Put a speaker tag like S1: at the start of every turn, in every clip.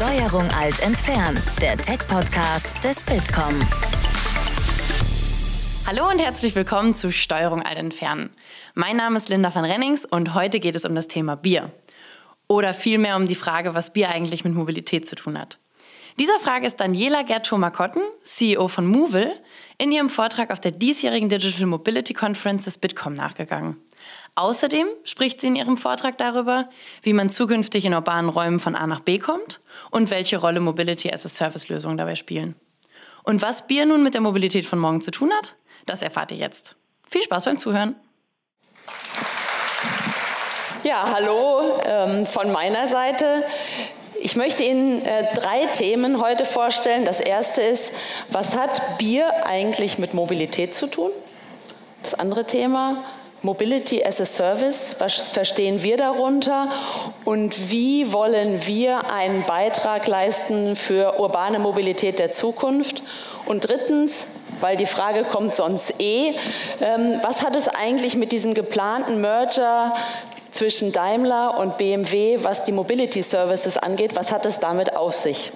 S1: Steuerung alt entfernen, der Tech-Podcast des Bitkom.
S2: Hallo und herzlich willkommen zu Steuerung alt entfernen. Mein Name ist Linda van Rennings und heute geht es um das Thema Bier. Oder vielmehr um die Frage, was Bier eigentlich mit Mobilität zu tun hat. Dieser Frage ist Daniela Gertschoma-Kotten, CEO von Movil, in ihrem Vortrag auf der diesjährigen Digital Mobility Conference des Bitkom nachgegangen. Außerdem spricht sie in ihrem Vortrag darüber, wie man zukünftig in urbanen Räumen von A nach B kommt und welche Rolle Mobility as a Service Lösungen dabei spielen. Und was Bier nun mit der Mobilität von morgen zu tun hat, das erfahrt ihr jetzt. Viel Spaß beim Zuhören.
S3: Ja, hallo ähm, von meiner Seite. Ich möchte Ihnen äh, drei Themen heute vorstellen. Das erste ist, was hat Bier eigentlich mit Mobilität zu tun? Das andere Thema, Mobility as a Service, was verstehen wir darunter und wie wollen wir einen Beitrag leisten für urbane Mobilität der Zukunft? Und drittens, weil die Frage kommt sonst eh, ähm, was hat es eigentlich mit diesem geplanten Merger zwischen Daimler und BMW, was die Mobility Services angeht, was hat es damit auf sich?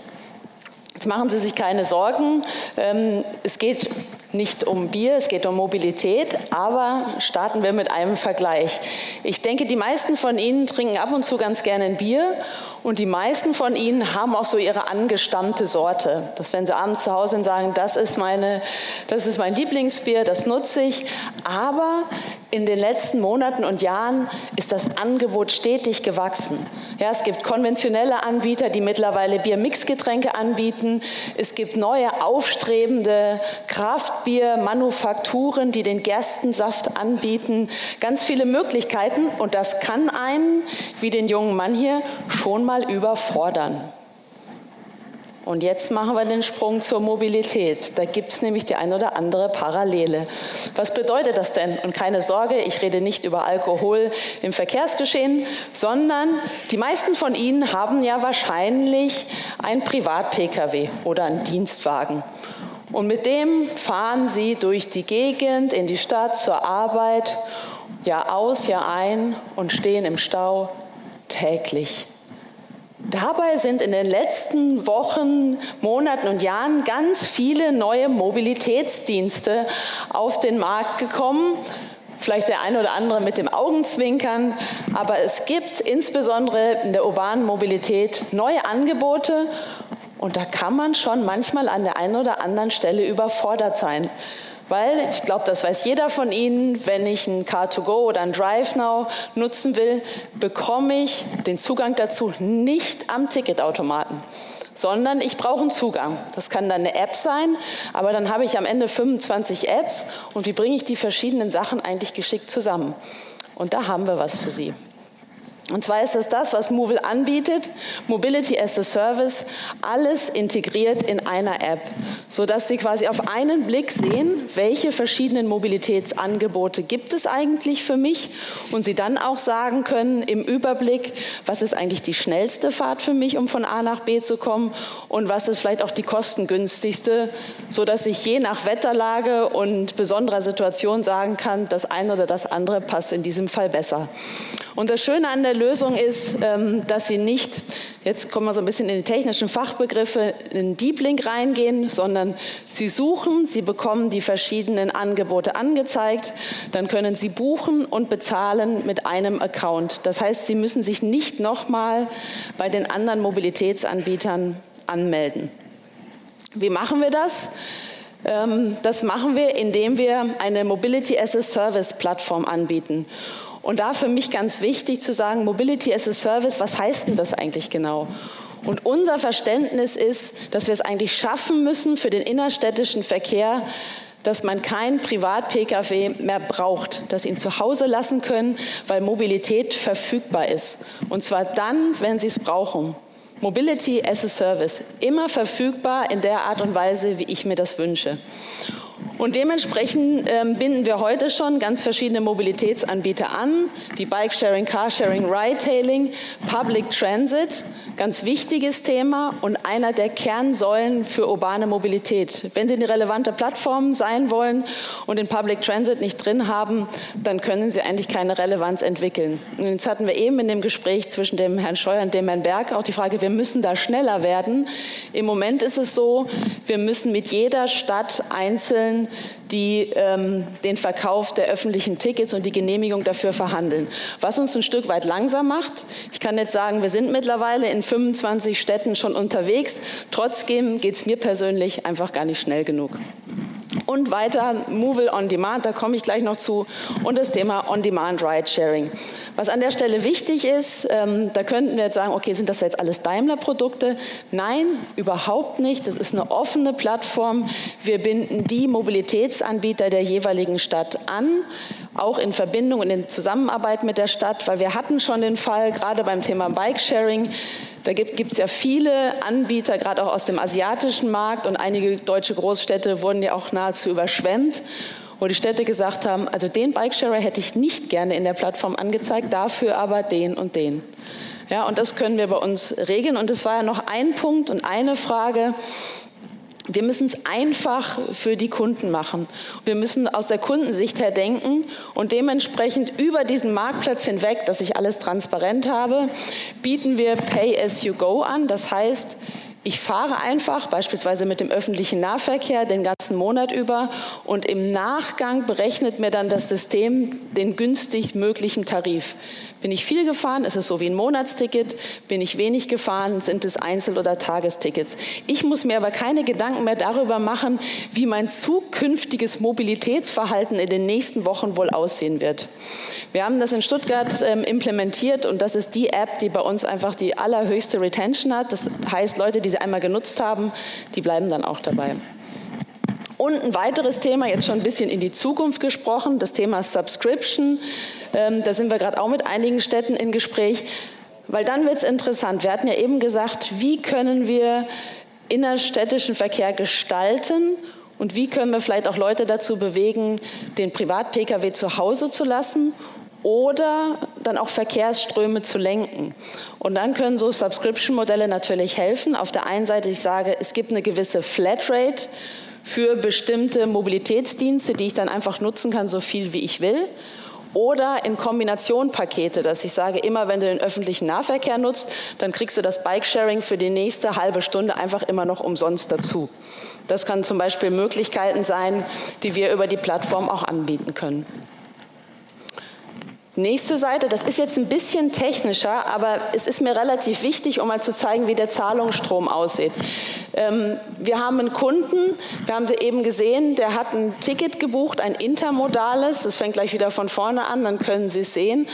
S3: Jetzt machen Sie sich keine Sorgen. Ähm, es geht nicht um Bier, es geht um Mobilität, aber starten wir mit einem Vergleich. Ich denke, die meisten von Ihnen trinken ab und zu ganz gerne ein Bier und die meisten von Ihnen haben auch so ihre angestammte Sorte. Dass wenn Sie abends zu Hause sind, sagen, das ist, meine, das ist mein Lieblingsbier, das nutze ich. Aber in den letzten Monaten und Jahren ist das Angebot stetig gewachsen. Ja, es gibt konventionelle Anbieter, die mittlerweile Biermixgetränke anbieten. Es gibt neue aufstrebende Kraftbiermanufakturen, die den Gerstensaft anbieten. Ganz viele Möglichkeiten und das kann einen, wie den jungen Mann hier, schon mal überfordern. Und jetzt machen wir den Sprung zur Mobilität. Da gibt es nämlich die ein oder andere Parallele. Was bedeutet das denn? Und keine Sorge, ich rede nicht über Alkohol im Verkehrsgeschehen, sondern die meisten von Ihnen haben ja wahrscheinlich ein Privat-Pkw oder einen Dienstwagen. Und mit dem fahren Sie durch die Gegend, in die Stadt, zur Arbeit, Jahr aus, Jahr ein und stehen im Stau täglich. Dabei sind in den letzten Wochen, Monaten und Jahren ganz viele neue Mobilitätsdienste auf den Markt gekommen. Vielleicht der eine oder andere mit dem Augenzwinkern, aber es gibt insbesondere in der urbanen Mobilität neue Angebote und da kann man schon manchmal an der einen oder anderen Stelle überfordert sein. Weil, ich glaube, das weiß jeder von Ihnen, wenn ich ein Car2Go oder ein DriveNow nutzen will, bekomme ich den Zugang dazu nicht am Ticketautomaten sondern ich brauche einen Zugang. Das kann dann eine App sein, aber dann habe ich am Ende 25 Apps und wie bringe ich die verschiedenen Sachen eigentlich geschickt zusammen? Und da haben wir was für Sie. Und zwar ist es das, was Movil anbietet, Mobility as a Service, alles integriert in einer App, sodass Sie quasi auf einen Blick sehen, welche verschiedenen Mobilitätsangebote gibt es eigentlich für mich und Sie dann auch sagen können im Überblick, was ist eigentlich die schnellste Fahrt für mich, um von A nach B zu kommen und was ist vielleicht auch die kostengünstigste, sodass ich je nach Wetterlage und besonderer Situation sagen kann, das eine oder das andere passt in diesem Fall besser. Und das Schöne an der Lösung ist, ähm, dass Sie nicht, jetzt kommen wir so ein bisschen in die technischen Fachbegriffe, in Deep Link reingehen, sondern Sie suchen, Sie bekommen die verschiedenen Angebote angezeigt, dann können Sie buchen und bezahlen mit einem Account. Das heißt, Sie müssen sich nicht nochmal bei den anderen Mobilitätsanbietern anmelden. Wie machen wir das? Ähm, das machen wir, indem wir eine Mobility as a Service Plattform anbieten. Und da für mich ganz wichtig zu sagen, Mobility as a Service, was heißt denn das eigentlich genau? Und unser Verständnis ist, dass wir es eigentlich schaffen müssen für den innerstädtischen Verkehr, dass man kein Privat-Pkw mehr braucht, dass ihn zu Hause lassen können, weil Mobilität verfügbar ist. Und zwar dann, wenn Sie es brauchen. Mobility as a Service, immer verfügbar in der Art und Weise, wie ich mir das wünsche. Und dementsprechend ähm, binden wir heute schon ganz verschiedene Mobilitätsanbieter an, wie Bikesharing, Carsharing, Ride-Hailing, Public Transit. Ganz wichtiges Thema und einer der Kernsäulen für urbane Mobilität. Wenn Sie eine relevante Plattform sein wollen und den Public Transit nicht drin haben, dann können Sie eigentlich keine Relevanz entwickeln. Und jetzt hatten wir eben in dem Gespräch zwischen dem Herrn Scheuer und dem Herrn Berg auch die Frage, wir müssen da schneller werden. Im Moment ist es so, wir müssen mit jeder Stadt einzeln die ähm, den Verkauf der öffentlichen Tickets und die Genehmigung dafür verhandeln. Was uns ein Stück weit langsam macht. Ich kann jetzt sagen, wir sind mittlerweile in 25 Städten schon unterwegs. Trotzdem geht es mir persönlich einfach gar nicht schnell genug. Und weiter Move on Demand, da komme ich gleich noch zu, und das Thema On-Demand Ride-Sharing. Was an der Stelle wichtig ist, ähm, da könnten wir jetzt sagen, okay, sind das jetzt alles Daimler-Produkte? Nein, überhaupt nicht. Das ist eine offene Plattform. Wir binden die Mobilitätsanbieter der jeweiligen Stadt an auch in Verbindung und in Zusammenarbeit mit der Stadt, weil wir hatten schon den Fall, gerade beim Thema Bike-Sharing, da gibt es ja viele Anbieter, gerade auch aus dem asiatischen Markt und einige deutsche Großstädte wurden ja auch nahezu überschwemmt wo die Städte gesagt haben, also den Bikesharer hätte ich nicht gerne in der Plattform angezeigt, dafür aber den und den. Ja, und das können wir bei uns regeln. Und es war ja noch ein Punkt und eine Frage, wir müssen es einfach für die Kunden machen. Wir müssen aus der Kundensicht her denken und dementsprechend über diesen Marktplatz hinweg, dass ich alles transparent habe, bieten wir Pay as you go an. Das heißt, ich fahre einfach beispielsweise mit dem öffentlichen Nahverkehr den ganzen Monat über und im Nachgang berechnet mir dann das System den günstig möglichen Tarif. Bin ich viel gefahren, ist es so wie ein Monatsticket. Bin ich wenig gefahren, sind es Einzel- oder Tagestickets. Ich muss mir aber keine Gedanken mehr darüber machen, wie mein zukünftiges Mobilitätsverhalten in den nächsten Wochen wohl aussehen wird. Wir haben das in Stuttgart ähm, implementiert und das ist die App, die bei uns einfach die allerhöchste Retention hat. Das heißt, Leute, die sie einmal genutzt haben, die bleiben dann auch dabei. Und ein weiteres Thema, jetzt schon ein bisschen in die Zukunft gesprochen, das Thema Subscription. Ähm, da sind wir gerade auch mit einigen Städten in Gespräch, weil dann wird es interessant. Wir hatten ja eben gesagt, wie können wir innerstädtischen Verkehr gestalten und wie können wir vielleicht auch Leute dazu bewegen, den Privat-Pkw zu Hause zu lassen oder dann auch Verkehrsströme zu lenken. Und dann können so Subscription-Modelle natürlich helfen. Auf der einen Seite, ich sage, es gibt eine gewisse Flatrate für bestimmte Mobilitätsdienste, die ich dann einfach nutzen kann, so viel wie ich will. Oder in Kombination Pakete, dass ich sage, immer wenn du den öffentlichen Nahverkehr nutzt, dann kriegst du das Bikesharing für die nächste halbe Stunde einfach immer noch umsonst dazu. Das kann zum Beispiel Möglichkeiten sein, die wir über die Plattform auch anbieten können. Nächste Seite, das ist jetzt ein bisschen technischer, aber es ist mir relativ wichtig, um mal zu zeigen, wie der Zahlungsstrom aussieht. Ähm, wir haben einen Kunden, wir haben eben gesehen, der hat ein Ticket gebucht, ein intermodales, das fängt gleich wieder von vorne an, dann können Sie es sehen.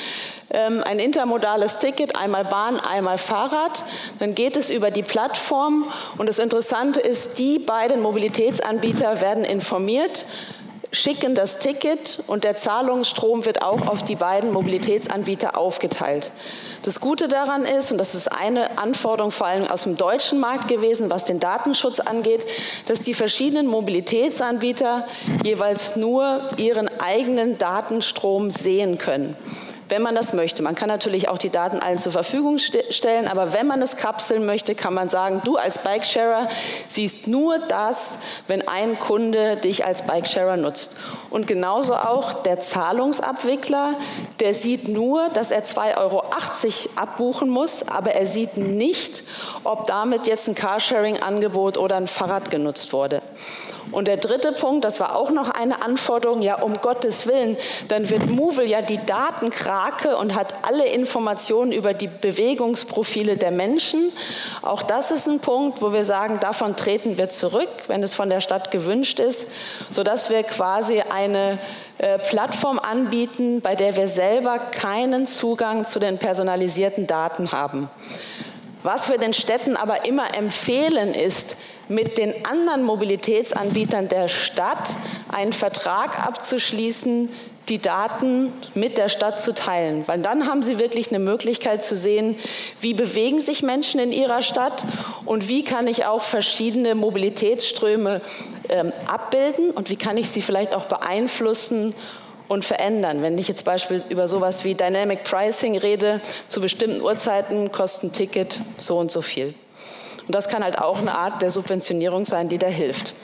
S3: Ähm, ein intermodales Ticket, einmal Bahn, einmal Fahrrad. Dann geht es über die Plattform und das Interessante ist, die beiden Mobilitätsanbieter werden informiert schicken das Ticket und der Zahlungsstrom wird auch auf die beiden Mobilitätsanbieter aufgeteilt. Das Gute daran ist, und das ist eine Anforderung vor allem aus dem deutschen Markt gewesen, was den Datenschutz angeht, dass die verschiedenen Mobilitätsanbieter jeweils nur ihren eigenen Datenstrom sehen können wenn man das möchte. Man kann natürlich auch die Daten allen zur Verfügung stellen, aber wenn man es kapseln möchte, kann man sagen, du als Bikesharer siehst nur das, wenn ein Kunde dich als Bikesharer nutzt. Und genauso auch der Zahlungsabwickler, der sieht nur, dass er 2,80 Euro abbuchen muss, aber er sieht nicht, ob damit jetzt ein Carsharing-Angebot oder ein Fahrrad genutzt wurde. Und der dritte Punkt, das war auch noch eine Anforderung, ja um Gottes Willen, dann wird Movil ja die Datenkrake und hat alle Informationen über die Bewegungsprofile der Menschen. Auch das ist ein Punkt, wo wir sagen, davon treten wir zurück, wenn es von der Stadt gewünscht ist, sodass wir quasi eine äh, Plattform anbieten, bei der wir selber keinen Zugang zu den personalisierten Daten haben. Was wir den Städten aber immer empfehlen, ist, mit den anderen Mobilitätsanbietern der Stadt einen Vertrag abzuschließen, die Daten mit der Stadt zu teilen. Weil dann haben sie wirklich eine Möglichkeit zu sehen, wie bewegen sich Menschen in ihrer Stadt und wie kann ich auch verschiedene Mobilitätsströme ähm, abbilden und wie kann ich sie vielleicht auch beeinflussen und verändern. Wenn ich jetzt beispielsweise über sowas wie Dynamic Pricing rede, zu bestimmten Uhrzeiten kostet ein Ticket so und so viel. Und das kann halt auch eine Art der Subventionierung sein, die da hilft.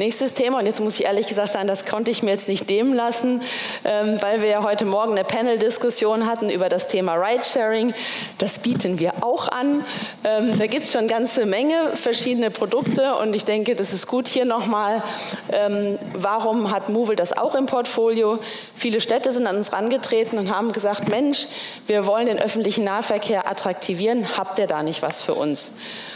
S3: Nächstes Thema, und jetzt muss ich ehrlich gesagt sagen, das konnte ich mir jetzt nicht nehmen lassen, ähm, weil wir ja heute Morgen eine Panel-Diskussion hatten über das Thema Ridesharing. Das bieten wir auch an. Ähm, da gibt es schon eine ganze Menge verschiedene Produkte und ich denke, das ist gut hier nochmal, ähm, warum hat Movil das auch im Portfolio? Viele Städte sind an uns herangetreten und haben gesagt, Mensch, wir wollen den öffentlichen Nahverkehr attraktivieren, habt ihr da nicht was für uns?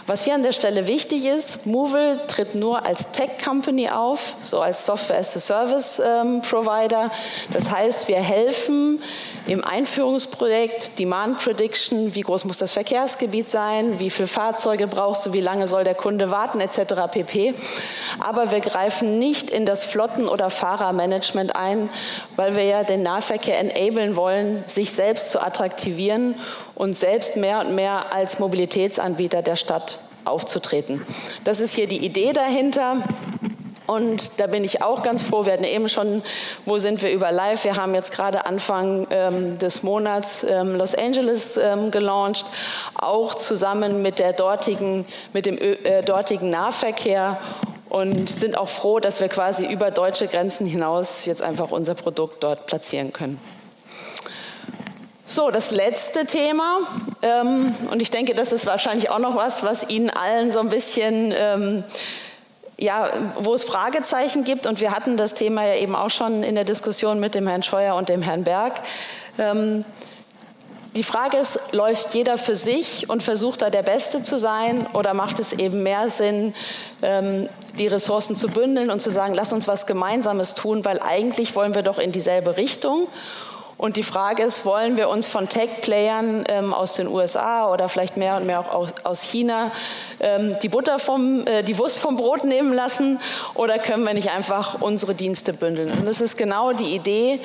S3: Was hier an der Stelle wichtig ist, Movil tritt nur als Tech-Company auf, so als Software-as-a-Service-Provider. Ähm, das heißt, wir helfen im Einführungsprojekt Demand Prediction, wie groß muss das Verkehrsgebiet sein, wie viele Fahrzeuge brauchst du, wie lange soll der Kunde warten, etc. pp. Aber wir greifen nicht in das Flotten- oder Fahrermanagement ein, weil wir ja den Nahverkehr enablen wollen, sich selbst zu attraktivieren und selbst mehr und mehr als Mobilitätsanbieter der Stadt aufzutreten. Das ist hier die Idee dahinter. Und da bin ich auch ganz froh. Wir hatten eben schon, wo sind wir über Live? Wir haben jetzt gerade Anfang ähm, des Monats ähm, Los Angeles ähm, gelauncht, auch zusammen mit, der dortigen, mit dem äh, dortigen Nahverkehr und sind auch froh, dass wir quasi über deutsche Grenzen hinaus jetzt einfach unser Produkt dort platzieren können. So, das letzte Thema, ähm, und ich denke, das ist wahrscheinlich auch noch was, was Ihnen allen so ein bisschen, ähm, ja, wo es Fragezeichen gibt. Und wir hatten das Thema ja eben auch schon in der Diskussion mit dem Herrn Scheuer und dem Herrn Berg. Ähm, die Frage ist, läuft jeder für sich und versucht da der Beste zu sein oder macht es eben mehr Sinn, ähm, die Ressourcen zu bündeln und zu sagen, lass uns was Gemeinsames tun, weil eigentlich wollen wir doch in dieselbe Richtung. Und die Frage ist, wollen wir uns von Tech-Playern ähm, aus den USA oder vielleicht mehr und mehr auch aus, China ähm, die Butter vom, äh, die Wurst vom Brot nehmen lassen oder können wir nicht einfach unsere Dienste bündeln? Und das ist genau die Idee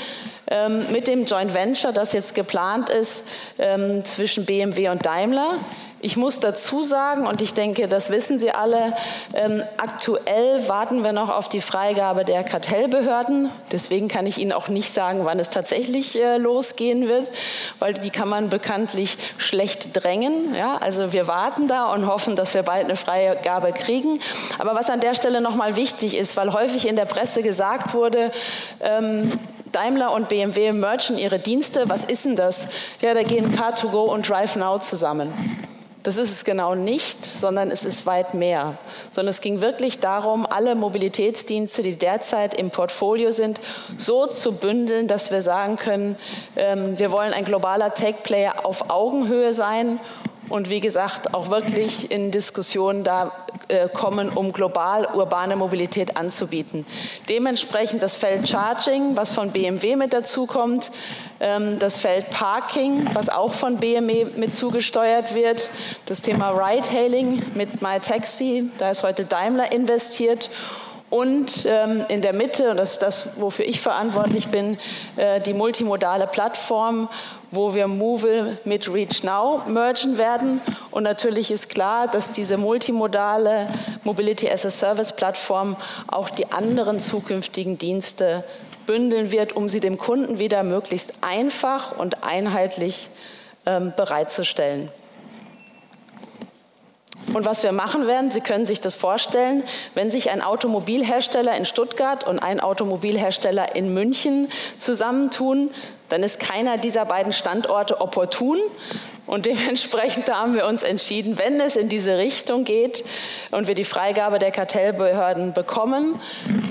S3: ähm, mit dem Joint Venture, das jetzt geplant ist ähm, zwischen BMW und Daimler. Ich muss dazu sagen, und ich denke, das wissen Sie alle, ähm, aktuell warten wir noch auf die Freigabe der Kartellbehörden. Deswegen kann ich Ihnen auch nicht sagen, wann es tatsächlich äh, losgehen wird, weil die kann man bekanntlich schlecht drängen. Ja? Also wir warten da und hoffen, dass wir bald eine Freigabe kriegen. Aber was an der Stelle nochmal wichtig ist, weil häufig in der Presse gesagt wurde, ähm, Daimler und BMW merchen ihre Dienste. Was ist denn das? Ja, da gehen Car2Go und DriveNow zusammen. Das ist es genau nicht, sondern es ist weit mehr. Sondern es ging wirklich darum, alle Mobilitätsdienste, die derzeit im Portfolio sind, so zu bündeln, dass wir sagen können, ähm, wir wollen ein globaler Tech-Player auf Augenhöhe sein und wie gesagt auch wirklich in Diskussionen da kommen, um global urbane Mobilität anzubieten. Dementsprechend das Feld Charging, was von BMW mit dazu kommt, ähm, das Feld Parking, was auch von BMW mit zugesteuert wird, das Thema Ride-Hailing mit MyTaxi, da ist heute Daimler investiert und ähm, in der Mitte, und das ist das, wofür ich verantwortlich bin, äh, die multimodale Plattform, wo wir Movil mit ReachNow mergen werden. Und natürlich ist klar, dass diese multimodale Mobility as a Service Plattform auch die anderen zukünftigen Dienste bündeln wird, um sie dem Kunden wieder möglichst einfach und einheitlich ähm, bereitzustellen. Und was wir machen werden, Sie können sich das vorstellen, wenn sich ein Automobilhersteller in Stuttgart und ein Automobilhersteller in München zusammentun, dann ist keiner dieser beiden Standorte opportun. Und dementsprechend haben wir uns entschieden, wenn es in diese Richtung geht und wir die Freigabe der Kartellbehörden bekommen,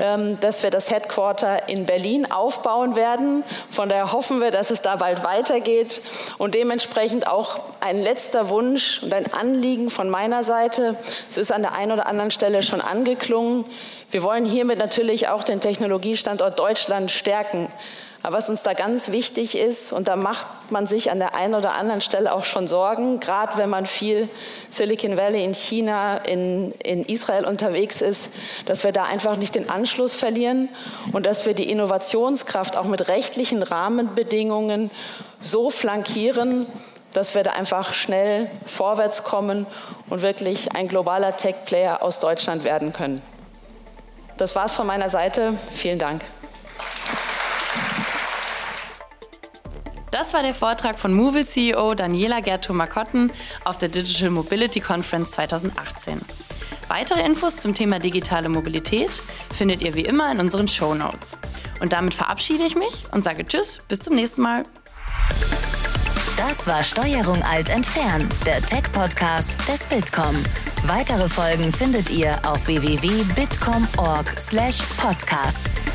S3: ähm, dass wir das Headquarter in Berlin aufbauen werden. Von daher hoffen wir, dass es da bald weitergeht. Und dementsprechend auch ein letzter Wunsch und ein Anliegen von meiner Seite. Es ist an der einen oder anderen Stelle schon angeklungen. Wir wollen hiermit natürlich auch den Technologiestandort Deutschland stärken. Aber was uns da ganz wichtig ist, und da macht man sich an der einen oder anderen Stelle auch schon Sorgen, gerade wenn man viel Silicon Valley in China, in, in Israel unterwegs ist, dass wir da einfach nicht den Anschluss verlieren und dass wir die Innovationskraft auch mit rechtlichen Rahmenbedingungen so flankieren, dass wir da einfach schnell vorwärts kommen und wirklich ein globaler Tech-Player aus Deutschland werden können. das war's von meiner Seite. Vielen Dank.
S2: Das war der Vortrag von Movil CEO Daniela Gerto-Makotten auf der Digital Mobility Conference 2018. Weitere Infos zum Thema digitale Mobilität findet ihr wie immer in unseren Show Notes. Und damit verabschiede ich mich und sage Tschüss, bis zum nächsten Mal.
S1: Das war Steuerung alt entfernen, der Tech-Podcast des Bitkom. Weitere Folgen findet ihr auf www.bitkom.org/podcast.